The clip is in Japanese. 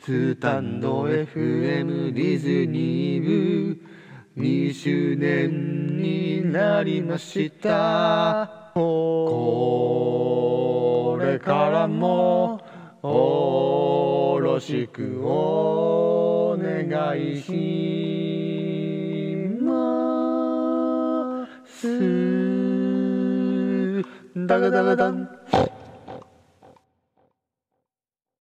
スタンド FM ディズニー部2周年になりました。これからもよろしくお願いします。ダガダガダン。